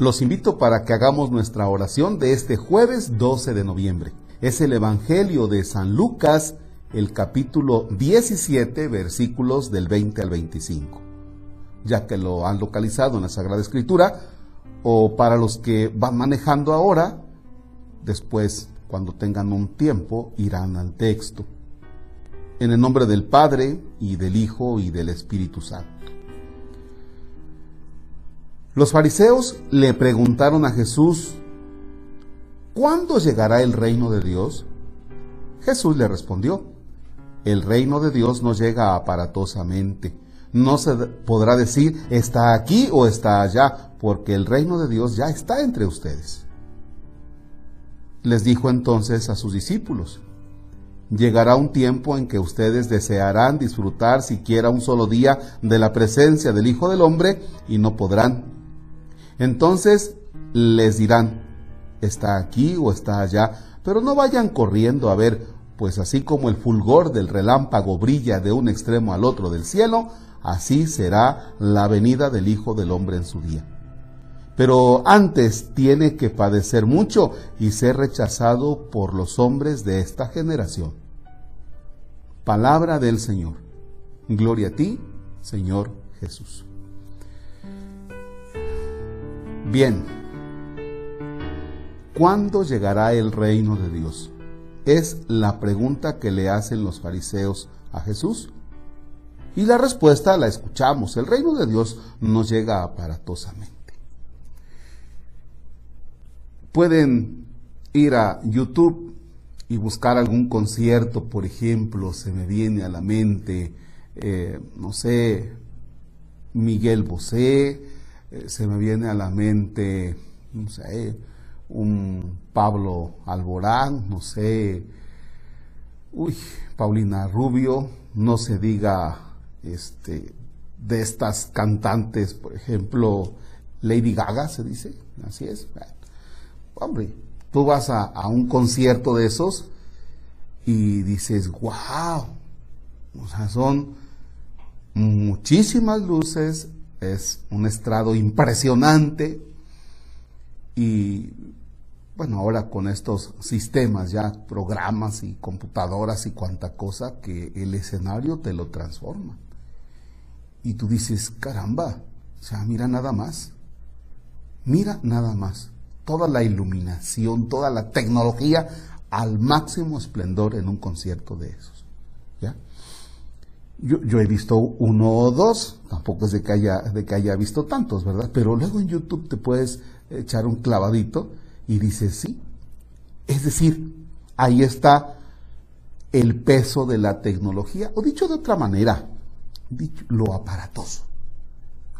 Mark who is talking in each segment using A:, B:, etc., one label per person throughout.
A: Los invito para que hagamos nuestra oración de este jueves 12 de noviembre. Es el Evangelio de San Lucas, el capítulo 17, versículos del 20 al 25. Ya que lo han localizado en la Sagrada Escritura, o para los que van manejando ahora, después, cuando tengan un tiempo, irán al texto. En el nombre del Padre, y del Hijo, y del Espíritu Santo. Los fariseos le preguntaron a Jesús, ¿cuándo llegará el reino de Dios? Jesús le respondió, el reino de Dios no llega aparatosamente. No se podrá decir está aquí o está allá, porque el reino de Dios ya está entre ustedes. Les dijo entonces a sus discípulos, llegará un tiempo en que ustedes desearán disfrutar siquiera un solo día de la presencia del Hijo del Hombre y no podrán. Entonces les dirán, está aquí o está allá, pero no vayan corriendo a ver, pues así como el fulgor del relámpago brilla de un extremo al otro del cielo, así será la venida del Hijo del Hombre en su día pero antes tiene que padecer mucho y ser rechazado por los hombres de esta generación. Palabra del Señor. Gloria a ti, Señor Jesús. Bien, ¿cuándo llegará el reino de Dios? Es la pregunta que le hacen los fariseos a Jesús. Y la respuesta la escuchamos. El reino de Dios nos llega aparatosamente pueden ir a YouTube y buscar algún concierto, por ejemplo, se me viene a la mente, eh, no sé, Miguel Bosé, eh, se me viene a la mente, no sé, un Pablo Alborán, no sé, uy, Paulina Rubio, no se diga este de estas cantantes, por ejemplo, Lady Gaga se dice, así es. Hombre, tú vas a, un concierto de esos y dices, wow, o sea, son muchísimas luces, es un estrado impresionante y bueno, ahora con estos sistemas ya, programas y computadoras y cuanta cosa, que el escenario te lo transforma. Y tú dices, caramba, o sea, mira nada más, mira nada más toda la iluminación, toda la tecnología al máximo esplendor en un concierto de esos. ¿ya? Yo, he visto uno o dos, tampoco es de que, haya, de que haya visto tantos, ¿verdad? Pero luego en YouTube te puedes echar un clavadito y dices, sí. Es decir, ahí está el peso de la tecnología, o dicho de otra manera, dicho, lo aparatoso,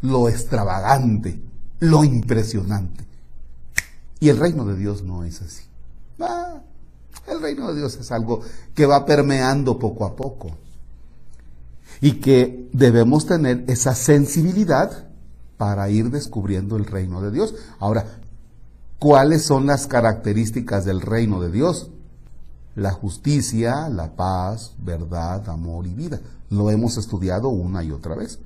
A: lo extravagante, lo impresionante. Y el reino de Dios no es así. Ah, el reino de Dios es algo que va permeando poco a poco. Y que debemos tener esa sensibilidad para ir descubriendo el reino de Dios. Ahora, ¿cuáles son las características del reino de Dios? La justicia, la paz, verdad, amor y vida. Lo hemos estudiado una y otra vez.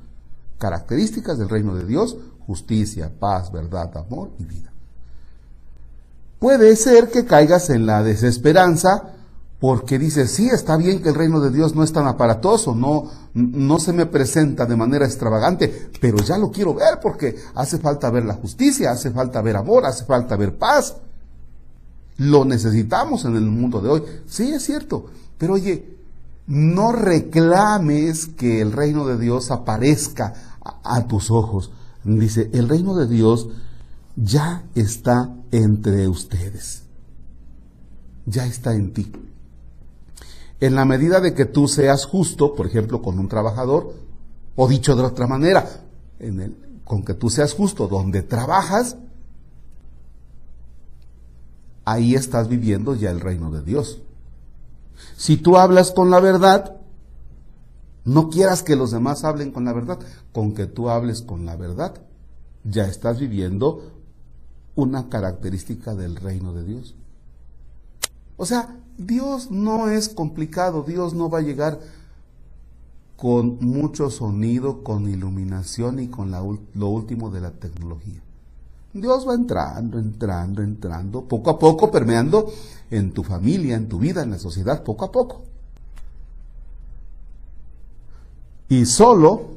A: Características del reino de Dios, justicia, paz, verdad, amor y vida puede ser que caigas en la desesperanza porque dices, sí, está bien que el reino de Dios no es tan aparatoso, no, no se me presenta de manera extravagante, pero ya lo quiero ver porque hace falta ver la justicia, hace falta ver amor, hace falta ver paz. Lo necesitamos en el mundo de hoy. Sí, es cierto, pero oye, no reclames que el reino de Dios aparezca a, a tus ojos. Dice, el reino de Dios ya está entre ustedes. Ya está en ti. En la medida de que tú seas justo, por ejemplo, con un trabajador, o dicho de otra manera, en el, con que tú seas justo donde trabajas, ahí estás viviendo ya el reino de Dios. Si tú hablas con la verdad, no quieras que los demás hablen con la verdad, con que tú hables con la verdad, ya estás viviendo una característica del reino de Dios. O sea, Dios no es complicado, Dios no va a llegar con mucho sonido, con iluminación y con lo último de la tecnología. Dios va entrando, entrando, entrando, poco a poco, permeando en tu familia, en tu vida, en la sociedad, poco a poco. Y solo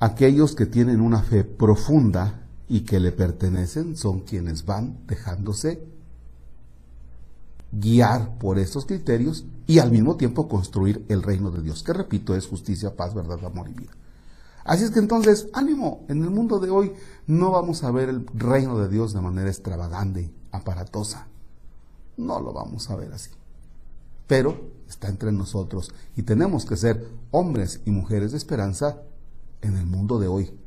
A: aquellos que tienen una fe profunda y que le pertenecen son quienes van dejándose guiar por estos criterios y al mismo tiempo construir el reino de Dios, que repito es justicia, paz, verdad, amor y vida. Así es que entonces, ánimo, en el mundo de hoy no vamos a ver el reino de Dios de manera extravagante, aparatosa. No lo vamos a ver así. Pero está entre nosotros y tenemos que ser hombres y mujeres de esperanza en el mundo de hoy,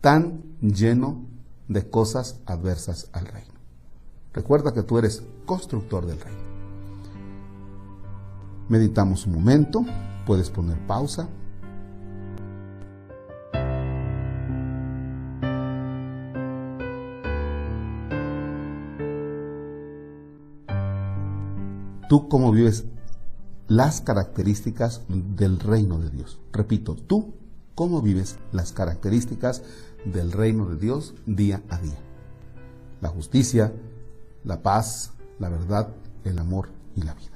A: tan lleno de cosas adversas al reino. Recuerda que tú eres constructor del reino. Meditamos un momento, puedes poner pausa. ¿Tú cómo vives las características del reino de Dios? Repito, tú cómo vives las características del reino de Dios día a día. La justicia, la paz, la verdad, el amor y la vida.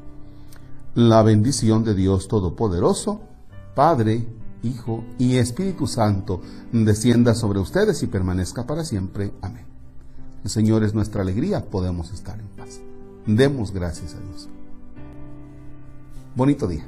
A: La bendición de Dios Todopoderoso, Padre, Hijo y Espíritu Santo, descienda sobre ustedes y permanezca para siempre. Amén. El Señor es nuestra alegría, podemos estar en paz. Demos gracias a Dios. Bonito día.